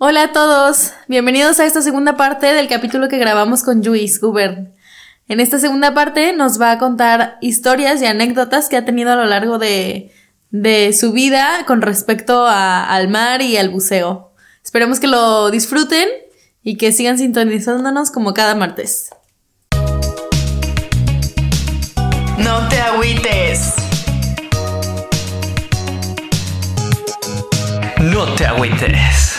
Hola a todos, bienvenidos a esta segunda parte del capítulo que grabamos con Luis Gubern. En esta segunda parte nos va a contar historias y anécdotas que ha tenido a lo largo de, de su vida con respecto al mar y al buceo. Esperemos que lo disfruten y que sigan sintonizándonos como cada martes. No te agüites. No te agüites.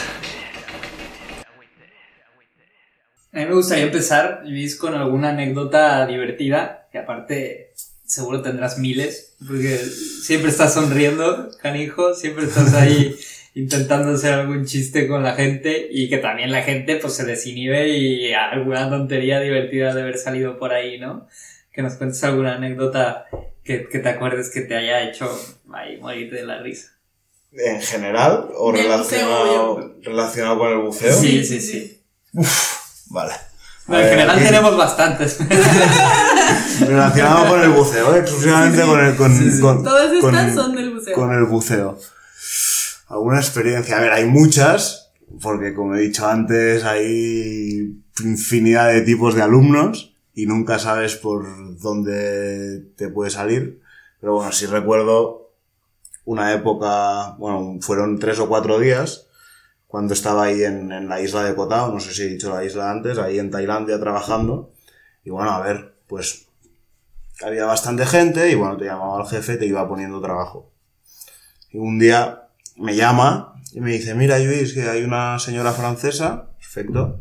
A mí me gustaría empezar, Luis, con alguna anécdota divertida, que aparte seguro tendrás miles, porque siempre estás sonriendo, canijo, siempre estás ahí intentando hacer algún chiste con la gente y que también la gente pues se desinhibe y alguna tontería divertida de haber salido por ahí, ¿no? Que nos cuentes alguna anécdota que, que te acuerdes que te haya hecho ahí morirte de la risa. ¿En general o relacionado, buceo, relacionado con el buceo? Sí, sí, sí. Vale. No, en ver, general aquí- tenemos bastantes. Relacionado con el buceo, ¿eh? exclusivamente con el con, Sí, sí. con- Todas estas con- son del buceo. con el buceo. Alguna experiencia, a ver, hay muchas, porque como he dicho antes, hay infinidad de tipos de alumnos y nunca sabes por dónde te puede salir. Pero bueno, sí recuerdo una época, bueno, fueron tres o cuatro días, cuando estaba ahí en, en la isla de Koh Tao, no sé si he dicho la isla antes, ahí en Tailandia trabajando. Y bueno, a ver, pues había bastante gente y bueno, te llamaba el jefe te iba poniendo trabajo. Y un día me llama y me dice, mira Luis, que hay una señora francesa, perfecto,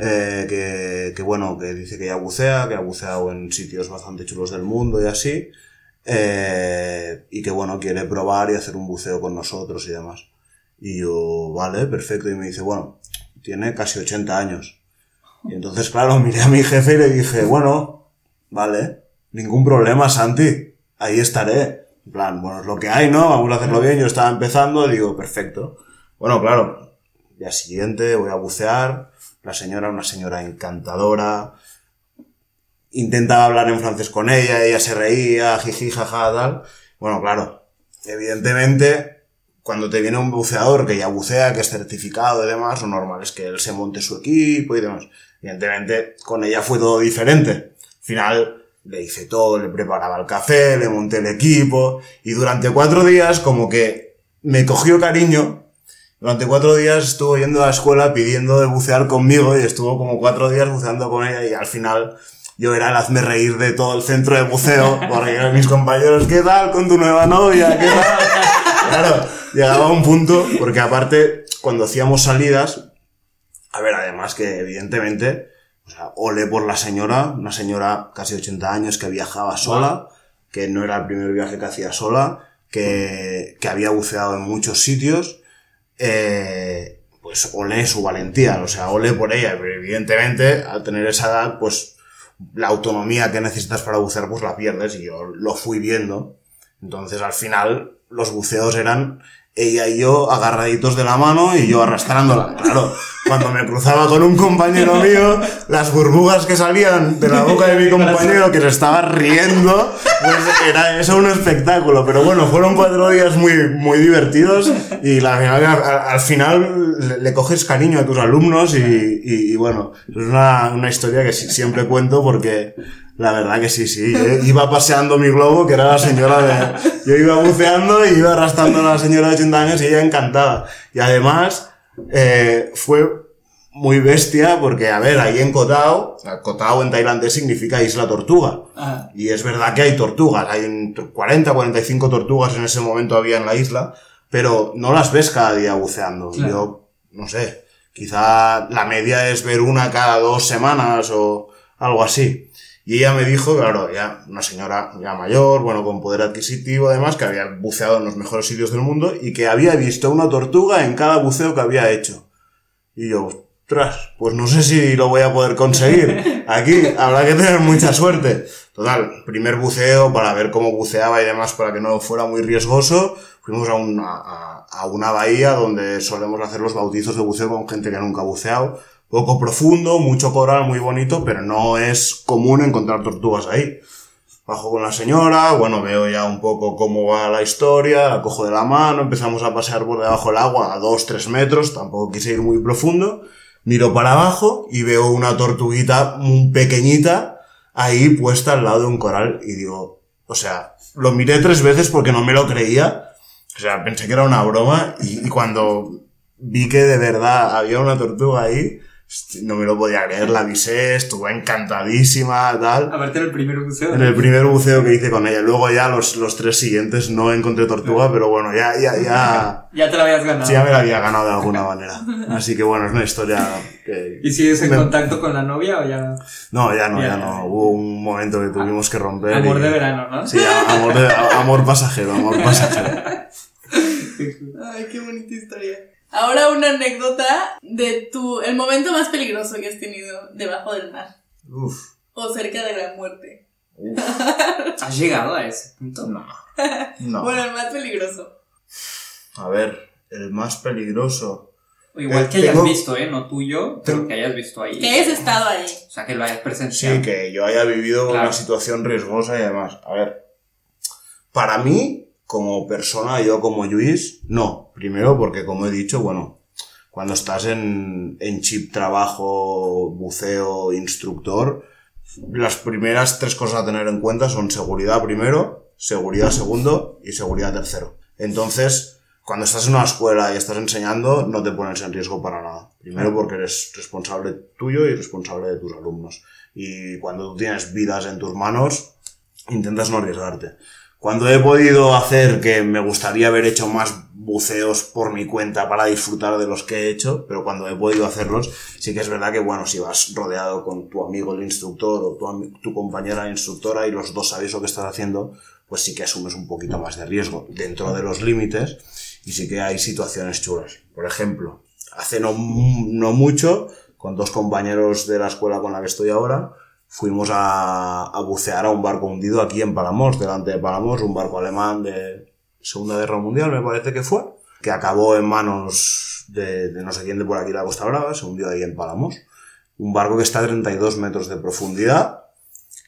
eh, que, que bueno, que dice que ya bucea, que ha buceado en sitios bastante chulos del mundo y así, eh, y que bueno, quiere probar y hacer un buceo con nosotros y demás. Y yo, vale, perfecto, y me dice, bueno, tiene casi 80 años. Y entonces, claro, miré a mi jefe y le dije, bueno, vale, ningún problema, Santi, ahí estaré. En plan, bueno, es lo que hay, ¿no? Vamos a hacerlo bien. Yo estaba empezando, digo, perfecto. Bueno, claro, día siguiente voy a bucear. La señora, una señora encantadora. Intentaba hablar en francés con ella, ella se reía, jiji, jaja, tal. Bueno, claro, evidentemente, cuando te viene un buceador que ya bucea, que es certificado y demás, lo normal es que él se monte su equipo y demás. Evidentemente, con ella fue todo diferente. Al final, le hice todo, le preparaba el café, le monté el equipo, y durante cuatro días, como que me cogió cariño. Durante cuatro días estuvo yendo a la escuela pidiendo de bucear conmigo y estuvo como cuatro días buceando con ella y al final yo era el hazme reír de todo el centro de buceo, porque mis compañeros, ¿qué tal con tu nueva novia? ¿Qué tal? Claro, llegaba a un punto, porque aparte, cuando hacíamos salidas, a ver, además que evidentemente, o sea, ole por la señora, una señora casi 80 años que viajaba sola, que no era el primer viaje que hacía sola, que, que había buceado en muchos sitios, eh, pues ole su valentía, o sea, ole por ella, pero evidentemente al tener esa edad, pues la autonomía que necesitas para bucear, pues la pierdes y yo lo fui viendo. Entonces al final los buceos eran ella y yo agarraditos de la mano y yo arrastrándola. Claro, cuando me cruzaba con un compañero mío, las burbujas que salían de la boca de mi compañero que se estaba riendo, pues era eso un espectáculo. Pero bueno, fueron cuatro días muy, muy divertidos y la, al, al final le, le coges cariño a tus alumnos y, y, y bueno, es una, una historia que siempre cuento porque la verdad que sí, sí. Iba paseando mi globo, que era la señora de... Yo iba buceando y iba arrastrando a la señora de 80 años y ella encantada. Y además, eh, fue muy bestia porque, a ver, ahí en Koh Tao, o sea, Koh Tao en tailandés significa isla tortuga. Y es verdad que hay tortugas, hay un 40, 45 tortugas en ese momento había en la isla, pero no las ves cada día buceando. Claro. Yo, no sé, quizá la media es ver una cada dos semanas o algo así. Y ella me dijo, claro, ya una señora ya mayor, bueno, con poder adquisitivo además, que había buceado en los mejores sitios del mundo y que había visto una tortuga en cada buceo que había hecho. Y yo, ostras, pues no sé si lo voy a poder conseguir. Aquí habrá que tener mucha suerte. Total, primer buceo para ver cómo buceaba y demás para que no fuera muy riesgoso. Fuimos a una, a, a una bahía donde solemos hacer los bautizos de buceo con gente que nunca ha buceado. Poco profundo, mucho coral, muy bonito, pero no es común encontrar tortugas ahí. Bajo con la señora, bueno, veo ya un poco cómo va la historia, la cojo de la mano, empezamos a pasear por debajo del agua a 2-3 metros, tampoco quise ir muy profundo. Miro para abajo y veo una tortuguita muy pequeñita ahí puesta al lado de un coral y digo, o sea, lo miré tres veces porque no me lo creía. O sea, pensé que era una broma y, y cuando vi que de verdad había una tortuga ahí, no me lo podía creer, la avisé, estuvo encantadísima, tal. Aparte era el primer buceo. En el primer buceo que hice con ella. Luego ya los, los tres siguientes no encontré tortuga, pero bueno, ya, ya, ya, Ya te la habías ganado. sí, ya me la había ganado de alguna manera. Así que bueno, es una historia que... ¿Y sigues en Me- contacto con la novia o ya? No, ya no, Ya, ya ya. no. Hubo un momento que tuvimos que romper. Amor y- de verano, ¿no? Sí, amor, de- amor pasajero, amor pasajero. Ay, qué bonita historia. Ahora una anécdota de tu, el momento más peligroso que has tenido debajo del mar Uf. o cerca de la muerte. ¿Has llegado a ese punto? No. No. Bueno, el más peligroso. A ver, el más peligroso. O igual Eh, que hayas tengo- visto, ¿eh? No tuyo, pero que hayas visto ahí. Que hayas estado ahí. O sea, que lo hayas presenciado. Sí, que yo haya vivido Claro. una situación riesgosa y demás. A ver, para mí, como persona, yo como Luis, no. Primero porque, como he dicho, bueno, cuando estás en, en chip trabajo, buceo, instructor, las primeras tres cosas a tener en cuenta son seguridad primero, seguridad segundo y seguridad tercero. Entonces, cuando estás en una escuela y estás enseñando, no te pones en riesgo para nada. Primero porque eres responsable tuyo y responsable de tus alumnos. Y cuando tú tienes vidas en tus manos, intentas no arriesgarte. Cuando he podido hacer que me gustaría haber hecho más buceos por mi cuenta para disfrutar de los que he hecho, pero cuando he podido hacerlos, sí que es verdad que, bueno, si vas rodeado con tu amigo el instructor o tu, compañera instructora y los dos sabéis lo que estás haciendo, pues sí que asumes un poquito más de riesgo dentro de los límites y sí que hay situaciones chulas. Por ejemplo, hace no, no mucho, con dos compañeros de la escuela con la que estoy ahora, fuimos a, bucear a un barco hundido aquí en Palamos, delante de Palamos, un barco alemán de Segunda Guerra Mundial, me parece que fue, que acabó en manos de, no sé quién de por aquí la Costa Brava, se hundió ahí en Palamos. Un barco que está a 32 metros de profundidad.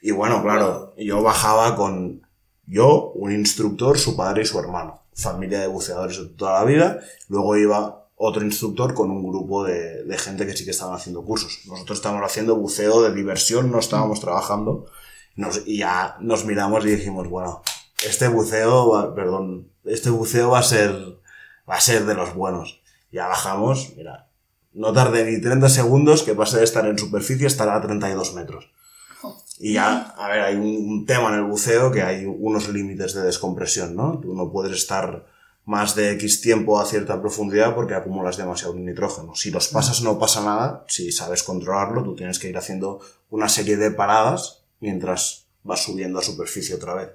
Y bueno, claro, yo bajaba con yo, un instructor, su padre y su hermano. Familia de buceadores de toda la vida. Luego iba otro instructor con un grupo de, de gente que sí que estaban haciendo cursos. Nosotros estábamos haciendo buceo de diversión, no estábamos trabajando. Nos- y ya nos miramos y dijimos, bueno, este buceo, va, perdón, este buceo va a ser, va a ser de los buenos. Ya bajamos, mira, no tardé ni 30 segundos que pasé de estar en superficie a estar a 32 metros. Y ya, a ver, hay un, un tema en el buceo que hay unos límites de descompresión, ¿no? Tú no puedes estar más de X tiempo a cierta profundidad porque acumulas demasiado nitrógeno. Si los pasas no pasa nada, si sabes controlarlo, tú tienes que ir haciendo una serie de paradas mientras vas subiendo a superficie otra vez.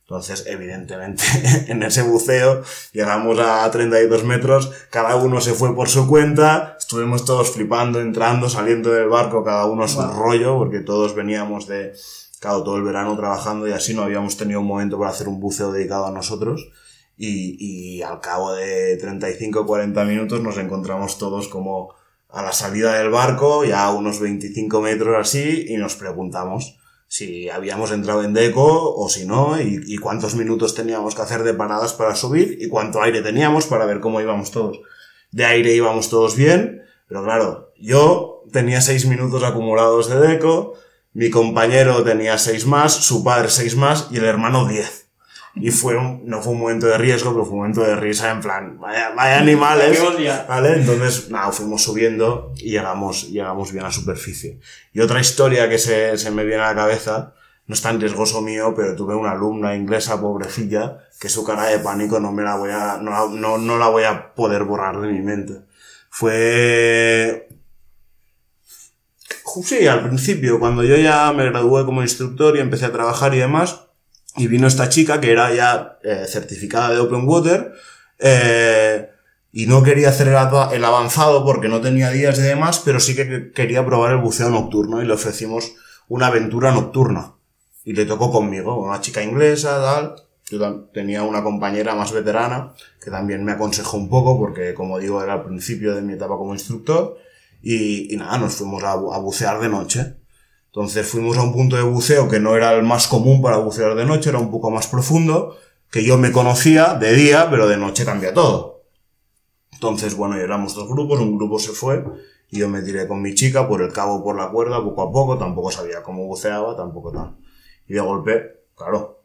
Entonces, evidentemente, en ese buceo llegamos a 32 metros, cada uno se fue por su cuenta, estuvimos todos flipando, entrando, saliendo del barco, cada uno a su rollo, porque todos veníamos de, claro, todo el verano trabajando y así no habíamos tenido un momento para hacer un buceo dedicado a nosotros. Y, y al cabo de 35 o 40 minutos nos encontramos todos como a la salida del barco, ya a unos 25 metros así, y nos preguntamos si habíamos entrado en deco o si no, y, cuántos minutos teníamos que hacer de paradas para subir y cuánto aire teníamos para ver cómo íbamos todos. De aire íbamos todos bien, pero claro, yo tenía seis minutos acumulados de deco, mi compañero tenía seis más, su padre seis más y el hermano diez. Y fue un- no fue un momento de riesgo, pero fue un momento de risa en plan, vaya, vaya animales. ¿Vale? Entonces, nada, fuimos subiendo y llegamos, llegamos bien a superficie. Y otra historia que se, se me viene a la cabeza, no es tan riesgoso mío, pero tuve una alumna inglesa, pobrecilla, que su cara de pánico no me la voy a, no, no, no la voy a poder borrar de mi mente. Fue, Sí, al principio, cuando yo ya me gradué como instructor y empecé a trabajar y demás, y vino esta chica que era ya eh, certificada de Open Water, eh, Y no quería hacer el, ava- el avanzado porque no tenía días y demás, pero sí que quería probar el buceo nocturno y le ofrecimos una aventura nocturna. Y le tocó conmigo, una chica inglesa, tal. Yo tenía una compañera más veterana que también me aconsejó un poco porque, como digo, era al principio de mi etapa como instructor. Y, y nada, nos fuimos a bucear de noche. Entonces fuimos a un punto de buceo que no era el más común para bucear de noche, era un poco más profundo, que yo me conocía de día, pero de noche cambia todo. Entonces, bueno, éramos dos grupos, un grupo se fue, y yo me tiré con mi chica por el cabo, por la cuerda, poco a poco, tampoco sabía cómo buceaba, tampoco tal. Y de golpe, claro,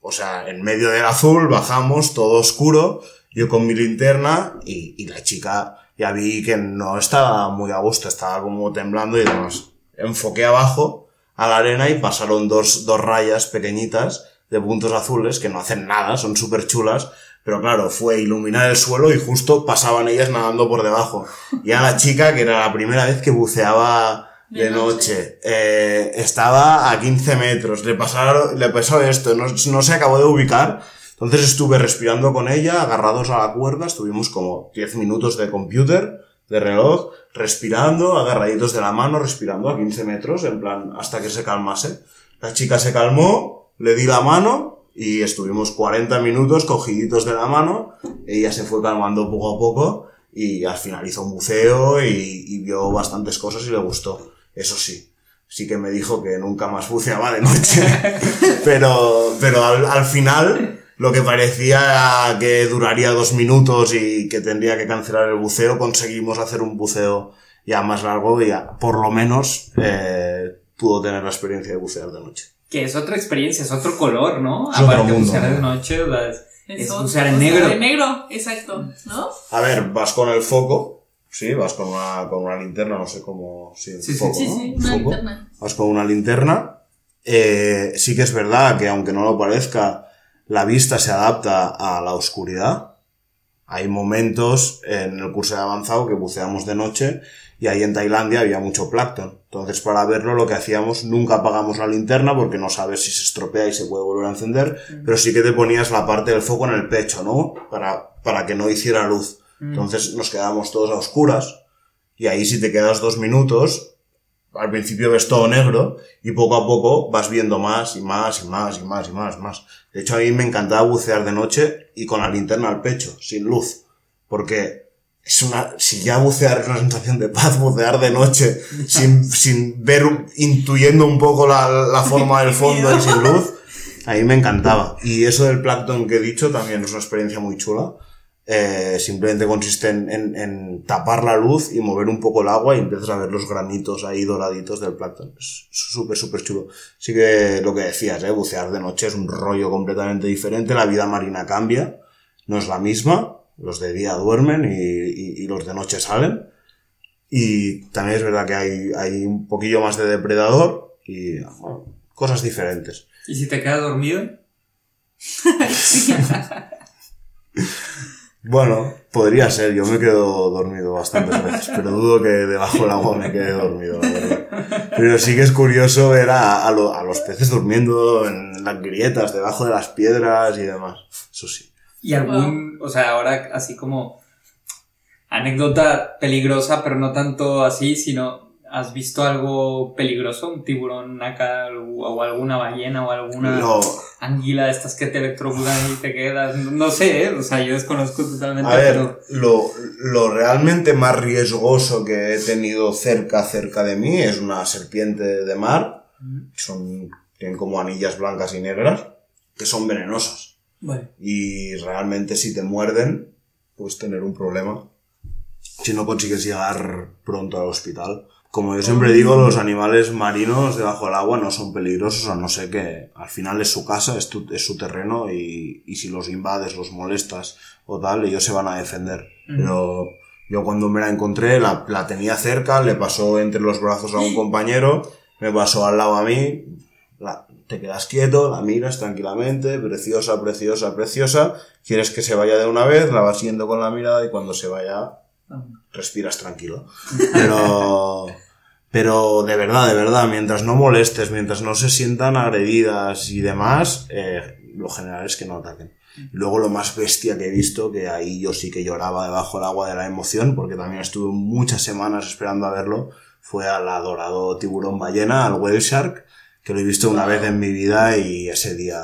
o sea, en medio del azul, bajamos, todo oscuro, yo con mi linterna, y, y la chica ya vi que no estaba muy a gusto, estaba como temblando y demás. Enfoqué abajo a la arena y pasaron dos, dos rayas pequeñitas de puntos azules que no hacen nada, son súper chulas, pero claro, fue iluminar el suelo y justo pasaban ellas nadando por debajo. Y a la chica, que era la primera vez que buceaba de, noche, eh, estaba a 15 metros, le pasaron, le pasó esto, no, no se acabó de ubicar, entonces estuve respirando con ella, agarrados a la cuerda, estuvimos como 10 minutos de computer, de reloj, respirando, agarraditos de la mano, respirando a 15 metros, en plan, hasta que se calmase. La chica se calmó, le di la mano y estuvimos 40 minutos cogiditos de la mano, ella se fue calmando poco a poco y al final hizo un buceo y, y vio bastantes cosas y le gustó. Eso sí, sí que me dijo que nunca más buceaba de noche. pero, pero al, al final, lo que parecía que duraría dos minutos y que tendría que cancelar el buceo, conseguimos hacer un buceo ya más largo y ya, por lo menos, eh, pudo tener la experiencia de bucear de noche. Que es otra experiencia, es otro color, ¿no? Es otro Aparte de bucear de ¿no? noche, sea, es, bucear en negro. De negro, exacto, ¿no? A ver, vas con el foco, sí, vas con una, con una linterna, no sé cómo, sí, Sí, foco, Sí, ¿no? sí, Un una foco. linterna. vas con una linterna. Eh, sí que es verdad que aunque no lo parezca, la vista se adapta a la oscuridad. Hay momentos en el curso de avanzado que buceamos de noche y ahí en Tailandia había mucho plancton. Entonces para verlo lo que hacíamos, nunca apagamos la linterna porque no sabes si se estropea y se puede volver a encender, pero sí que te ponías la parte del foco en el pecho, ¿no? Para, para que no hiciera luz. Entonces nos quedábamos todos a oscuras y ahí si te quedas dos minutos, al principio ves todo negro y poco a poco vas viendo más y más y más y más y más, más. De hecho, a mí me encantaba bucear de noche y con la linterna al pecho, sin luz. Porque es una, si ya bucear es una sensación de paz, bucear de noche, sin, sin ver, intuyendo un poco la, la forma del fondo y sin luz, a mí me encantaba. Y eso del plancton que he dicho también es una experiencia muy chula. Eh, simplemente consiste en, en- en tapar la luz y mover un poco el agua y empiezas a ver los granitos ahí doraditos del plancton. Es súper, súper chulo. Sí que lo que decías, ¿eh? bucear de noche es un rollo completamente diferente. La vida marina cambia, no es la misma. Los de día duermen y, y- y los de noche salen. Y también es verdad que hay, hay un poquillo más de depredador y bueno, cosas diferentes. ¿Y si te quedas dormido? Bueno, podría ser, yo me quedo dormido bastantes veces, pero dudo que debajo del agua me quede dormido, la verdad. Pero sí que es curioso ver a, a lo- a los peces durmiendo en las grietas, debajo de las piedras y demás. Eso sí. Y algún, o sea, ahora así como anécdota peligrosa, pero no tanto así, sino ¿has visto algo peligroso? Un tiburón acá o alguna ballena o alguna anguila de estas que te electrocutan y te quedas, no sé, ¿eh? o sea, yo desconozco totalmente, a ver, pero lo, lo realmente más riesgoso que he tenido cerca, cerca de mí es una serpiente de mar. Son, tienen como anillas blancas y negras, que son venenosas. Vale. y realmente si te muerden, puedes tener un problema si no consigues llegar pronto al hospital. Como yo siempre digo, los animales marinos debajo del agua no son peligrosos, a no ser que al final es su casa, es, tu- es su terreno y, y si los invades, los molestas o tal, ellos se van a defender. Pero yo cuando me la encontré, la, la tenía cerca, le pasó entre los brazos a un compañero, me pasó al lado a mí, la- te quedas quieto, la miras tranquilamente, preciosa, preciosa, preciosa, quieres que se vaya de una vez, la vas siguiendo con la mirada y cuando se vaya, respiras tranquilo. Pero, pero de verdad, de verdad, mientras no molestes, mientras no se sientan agredidas y demás, eh, lo general es que no ataquen. Luego lo más bestia que he visto, que ahí yo sí que lloraba debajo del agua de la emoción, porque también estuve muchas semanas esperando a verlo, fue al adorado tiburón ballena, al whale shark, que lo he visto una vez en mi vida y ese día,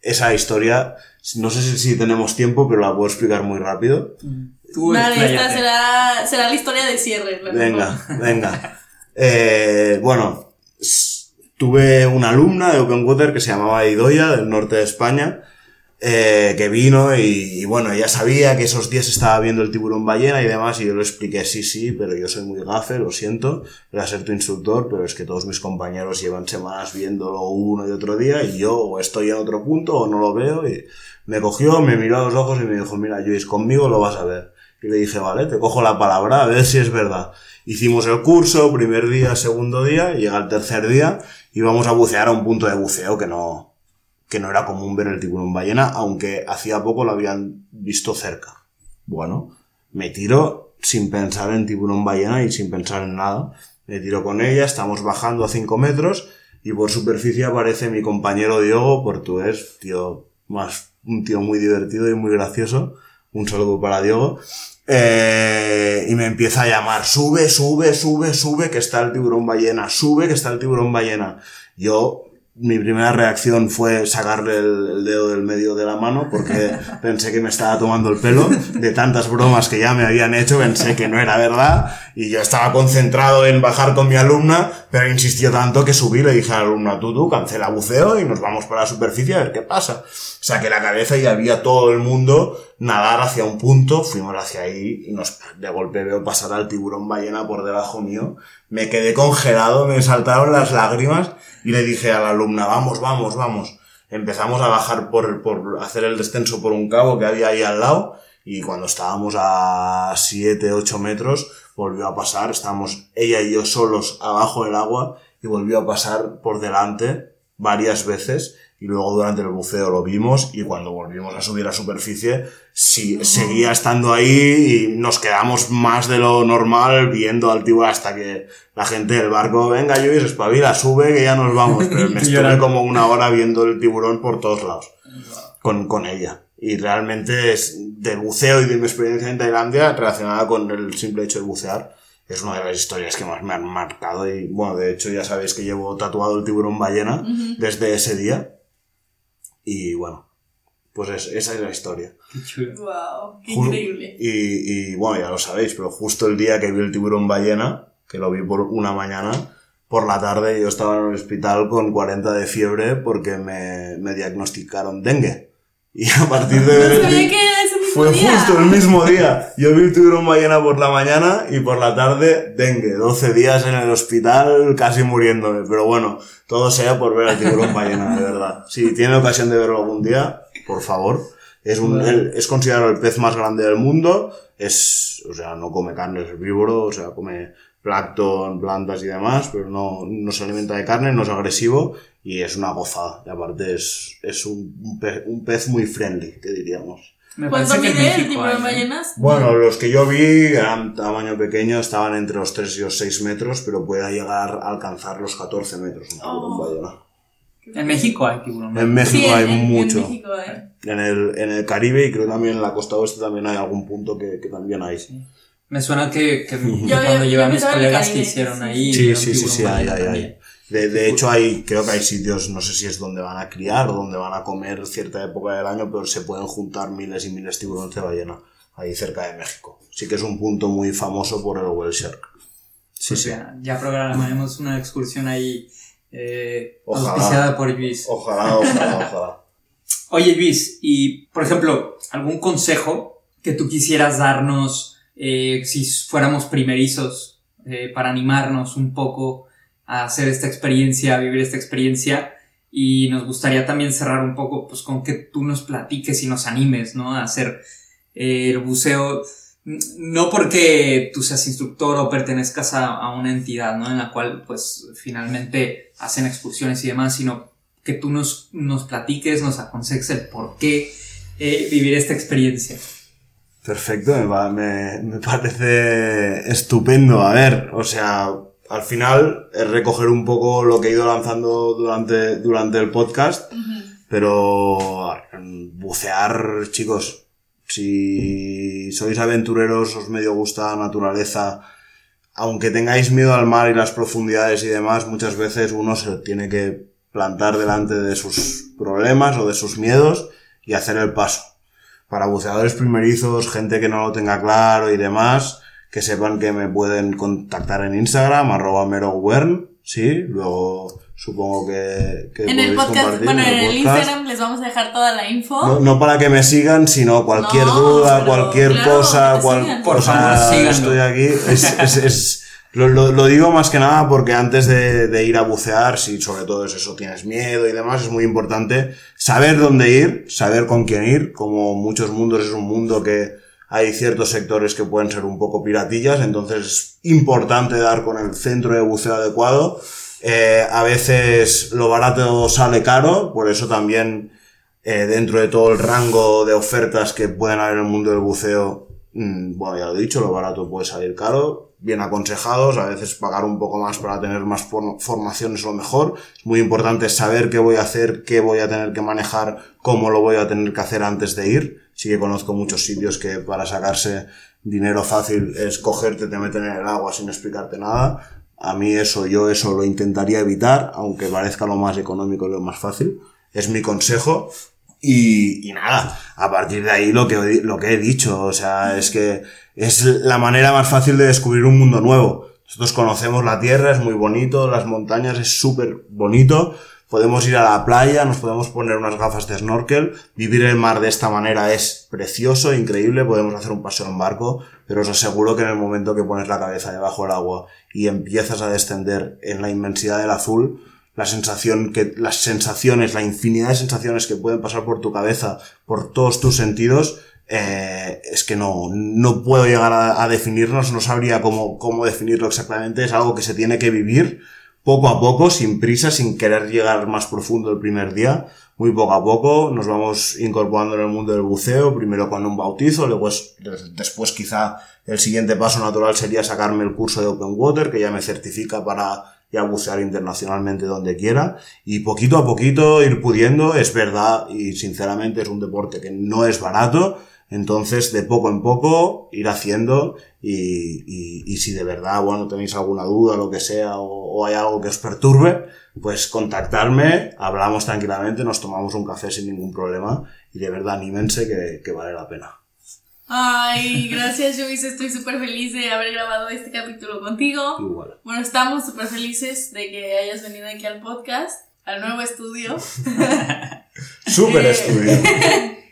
esa historia, no sé si, si tenemos tiempo, pero la puedo explicar muy rápido. Tú Vale, esta será, será la historia de cierre. Venga, venga. Eh, bueno, tuve una alumna de Open Water que se llamaba Idoya, del norte de España, eh, que vino y, y bueno, ella sabía que esos días estaba viendo el tiburón ballena y demás, y yo le expliqué, sí, sí, pero yo soy muy gafe, lo siento, voy a ser tu instructor, pero es que todos mis compañeros llevan semanas viéndolo uno y otro día, y yo o estoy en otro punto o no lo veo, y me cogió, me miró a los ojos y me dijo, mira, Luis, conmigo lo vas a ver. Y le dije, vale, te cojo la palabra, a ver si es verdad. Hicimos el curso, primer día, segundo día, llega el tercer día, y vamos a bucear a un punto de buceo que no, que no era común ver el tiburón ballena, aunque hacía poco lo habían visto cerca. Bueno, me tiro sin pensar en tiburón ballena y sin pensar en nada. Me tiro con ella, estamos bajando a 5 metros y por superficie aparece mi compañero Diogo, portugués, tío más, un tío muy divertido y muy gracioso. Un saludo para Diogo. Eh, y me empieza a llamar, sube, sube, sube, sube, que está el tiburón ballena, sube, que está el tiburón ballena. Yo, mi primera reacción fue sacarle el, el dedo del medio de la mano porque pensé que me estaba tomando el pelo de tantas bromas que ya me habían hecho, pensé que no era verdad y yo estaba concentrado en bajar con mi alumna, pero insistió tanto que subí, le dije a la alumna, tú, tú, cancela buceo y nos vamos para la superficie a ver qué pasa. Saqué la cabeza y había todo el mundo nadar hacia un punto, fuimos hacia ahí y nos, de golpe veo pasar al tiburón ballena por debajo mío. Me quedé congelado, me saltaron las lágrimas y le dije a la alumna, vamos, vamos, vamos. Empezamos a bajar por, por hacer el descenso por un cabo que había ahí al lado y cuando estábamos a 7, 8 metros volvió a pasar, estábamos ella y yo solos abajo del agua y volvió a pasar por delante varias veces y luego durante el buceo lo vimos y cuando volvimos a subir a superficie sí, seguía estando ahí y nos quedamos más de lo normal viendo al tiburón hasta que la gente del barco, venga Luis, espabila, sube que ya nos vamos. Pero me estuve como una hora viendo el tiburón por todos lados con, con ella. Y realmente es del buceo y de mi experiencia en Tailandia relacionada con el simple hecho de bucear. Es una de las historias que más me han marcado y bueno, de hecho ya sabéis que llevo tatuado el tiburón ballena desde ese día. Y bueno, pues es- esa es la historia. Qué chulo. Wow, qué increíble. Y, y bueno, ya lo sabéis, pero justo el día que vi el tiburón ballena, que lo vi por una mañana, por la tarde yo estaba en el hospital con 40 de fiebre porque me, me diagnosticaron dengue. Y a partir de ver el ese mismo fue día. justo el mismo día. Yo vi el tiburón ballena por la mañana y por la tarde dengue. 12 días en el hospital casi muriéndome. Pero bueno, todo sea por ver al tiburón ballena, de verdad. Si tiene ocasión de verlo algún día, por favor. Es, un, el- es considerado el pez más grande del mundo. Es, o sea, no come carne, es herbívoro, o sea, come plancton, plantas y demás, pero no, no se alimenta de carne, no es agresivo y es una gozada. Y aparte es, es un, un pez, un pez muy friendly, que diríamos. Me ¿Cuánto en mide el México tiburón hay, ¿no? ballenas? Bueno, los que yo vi eran tamaño pequeño, estaban entre los 3 y los 6 metros, pero puede llegar a alcanzar los 14 metros un tiburón Oh. ballena. En México hay tiburón. En México Sí, en- hay en- en mucho. México hay. En el, en el Caribe y creo también en la costa oeste también hay algún punto que, que también hay. Sí, Me suena que, que Yo- cuando yo llevé a mis en colegas que hicieron sí. ahí. sí, sí, sí, tiburón hay, hay, también. hay. De, de hecho hay, creo que hay sitios, no sé si es donde van a criar o donde van a comer cierta época del año, pero se pueden juntar miles y miles de tiburones de ballena ahí cerca de México. Sí que es un punto muy famoso por el whale shark. Sí, Pues sí. Ya, ya programaremos una excursión ahí eh, Ojalá. auspiciada por Luis. Ojalá, ojalá, ojalá. Oye Luis, y por ejemplo, algún consejo que tú quisieras darnos eh, si fuéramos primerizos eh, para animarnos un poco a hacer esta experiencia, a vivir esta experiencia. Y nos gustaría también cerrar un poco pues con que tú nos platiques y nos animes, ¿no? A hacer eh, el buceo, no porque tú seas instructor o pertenezcas a, a una entidad, ¿no? En la cual pues finalmente hacen excursiones y demás, sino que tú nos, nos platiques, nos aconsejes el por qué eh, vivir esta experiencia. Perfecto, me, me, me parece estupendo. A ver, o sea, al final es recoger un poco lo que he ido lanzando durante, durante el podcast, pero bucear, chicos, si sois aventureros, os medio gusta la naturaleza, aunque tengáis miedo al mar y las profundidades y demás, muchas veces uno se tiene que plantar delante de sus problemas o de sus miedos y hacer el paso. Para buceadores primerizos, gente que no lo tenga claro y demás, que sepan que me pueden contactar en Instagram, arroba merowern, sí, luego supongo que, que En el podcast, compartir bueno, en el podcast. Instagram les vamos a dejar toda la info. No, no para que me sigan, sino cualquier No, duda, pero cualquier claro, cosa, cual, sigan. Por favor, estoy aquí. Es, es- es- lo, lo- lo digo más que nada porque antes de, de ir a bucear, si sobre todo es eso, tienes miedo y demás, es muy importante saber dónde ir, saber con quién ir. Como muchos mundos es un mundo que hay ciertos sectores que pueden ser un poco piratillas, entonces es importante dar con el centro de buceo adecuado. Eh, a veces lo barato sale caro, por eso también eh, dentro de todo el rango de ofertas que pueden haber en el mundo del buceo, bueno, ya lo he dicho, lo barato puede salir caro, bien aconsejados, a veces pagar un poco más para tener más for- formación es lo mejor. Es muy importante saber qué voy a hacer, qué voy a tener que manejar, cómo lo voy a tener que hacer antes de ir. Sí que conozco muchos sitios que para sacarse dinero fácil es cogerte, te meten en el agua sin explicarte nada. A mí eso, yo eso lo intentaría evitar, aunque parezca lo más económico y lo más fácil. Es mi consejo. Y, y nada, a partir de ahí lo que, lo que he dicho, o sea, es que es la manera más fácil de descubrir un mundo nuevo. Nosotros conocemos la tierra, es muy bonito, las montañas es súper bonito, podemos ir a la playa, nos podemos poner unas gafas de snorkel, vivir el mar de esta manera es precioso, increíble, podemos hacer un paseo en barco, pero os aseguro que en el momento que pones la cabeza debajo del agua y empiezas a descender en la inmensidad del azul, la sensación que, las sensaciones, la infinidad de sensaciones que pueden pasar por tu cabeza, por todos tus sentidos, eh, es que no, no puedo llegar a, definirnos, no sabría cómo, cómo definirlo exactamente, es algo que se tiene que vivir poco a poco, sin prisa, sin querer llegar más profundo el primer día, muy poco a poco, nos vamos incorporando en el mundo del buceo, primero con un bautizo, luego es- después quizá el siguiente paso natural sería sacarme el curso de Open Water, que ya me certifica para ya bucear internacionalmente donde quiera, y poquito a poquito ir pudiendo, es verdad, y sinceramente es un deporte que no es barato, entonces, de poco en poco, ir haciendo y, y, y si de verdad, bueno, tenéis alguna duda, lo que sea, o, o hay algo que os perturbe, pues contactarme, hablamos tranquilamente, nos tomamos un café sin ningún problema y de verdad anímense que, que vale la pena. Ay, gracias, Luis. Estoy súper feliz de haber grabado este capítulo contigo. Igual. Bueno, estamos súper felices de que hayas venido aquí al podcast, al nuevo estudio. Súper Eh. estudio.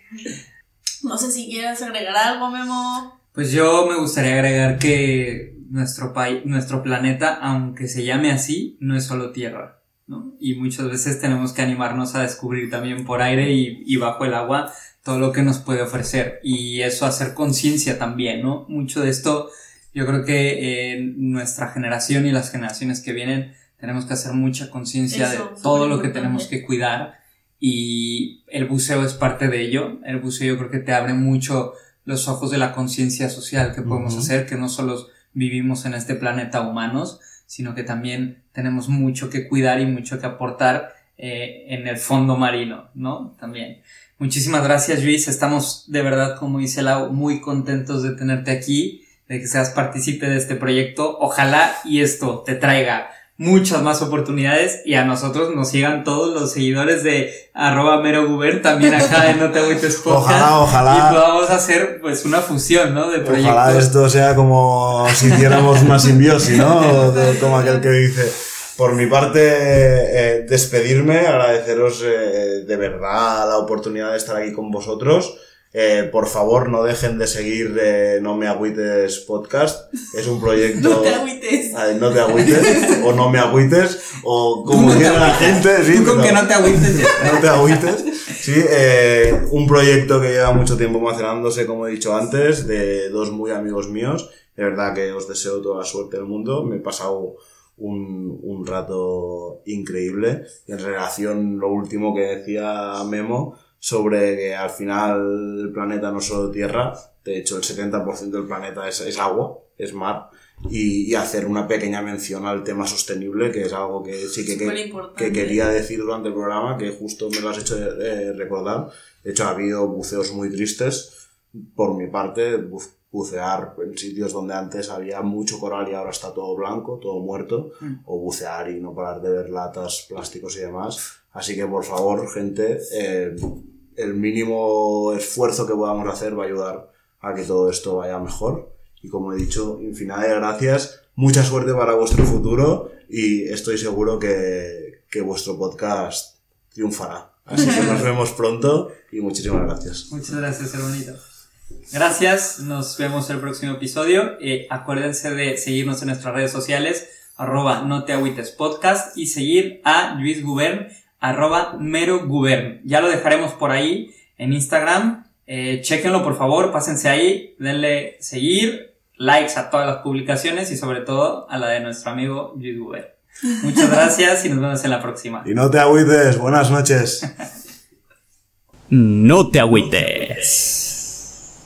No sé si quieres agregar algo, Memo. Pues yo me gustaría agregar que nuestro país, nuestro planeta, aunque se llame así, no es solo tierra, ¿no? Y muchas veces tenemos que animarnos a descubrir también por aire y, y bajo el agua todo lo que nos puede ofrecer y eso hacer conciencia también, ¿no? Mucho de esto, yo creo que eh, nuestra generación y las generaciones que vienen tenemos que hacer mucha conciencia de todo lo que tenemos que cuidar y el buceo es parte de ello. El buceo yo creo que te abre mucho los ojos de la conciencia social que podemos Ujú. hacer, que no solo vivimos en este planeta humanos, sino que también tenemos mucho que cuidar y mucho que aportar eh, en el fondo marino, ¿no? También. Muchísimas gracias, Luis. Estamos de verdad, como dice Lau, muy contentos de tenerte aquí, de que seas partícipe de este proyecto. Ojalá y esto te traiga muchas más oportunidades y a nosotros nos sigan todos los seguidores de arroba mero Guber, también acá en No Te Agüites Podcast. Ojalá, ojalá. Y podamos hacer pues una fusión, ¿no? De proyectos. Ojalá esto sea como si hiciéramos una simbiosis, ¿no? Como aquel que dice. Por mi parte, eh, despedirme, agradeceros eh, de verdad la oportunidad de estar aquí con vosotros. Eh, por favor, no dejen de seguir eh, No Me Agüites Podcast. Es un proyecto... No te agüites. Ay, no te agüites, o no me agüites, o como no quiera la gente, sí, Tú con pero- que no te agüites ya. no te agüites. Sí, eh, un proyecto que lleva mucho tiempo macerándose, como he dicho antes, de dos muy amigos míos. De verdad que os deseo toda la suerte del mundo. Me he pasado un, un rato increíble. Y en relación lo último que decía Memo sobre que al final el planeta no es solo tierra. De hecho, el 70% del planeta es, es agua, es mar. y, y hacer una pequeña mención al tema sostenible, que es algo que sí que, que, que quería decir durante el programa, que justo me lo has hecho eh, recordar. De hecho, ha habido buceos muy tristes. Por mi parte, bu- bucear en sitios donde antes había mucho coral y ahora está todo blanco, todo muerto, o bucear y no parar de ver latas, plásticos y demás. Así que, por favor, gente, eh, el mínimo esfuerzo que podamos hacer va a ayudar a que todo esto vaya mejor. Y como he dicho, infinidad de gracias, mucha suerte para vuestro futuro y estoy seguro que, que vuestro podcast triunfará. Así que nos vemos pronto y muchísimas gracias. Muchas gracias, hermanito. Gracias, nos vemos el próximo episodio. Eh, acuérdense de seguirnos en nuestras redes sociales, arroba no te agüites podcast y seguir a Luis Gubern, arroba mero gubern. Ya lo dejaremos por ahí en Instagram. Eh, chequenlo por favor, pásense ahí, denle seguir, likes a todas las publicaciones y sobre todo a la de nuestro amigo Luis Gubern. Muchas gracias y nos vemos en la próxima. Y no te agüites, buenas noches. No te agüites.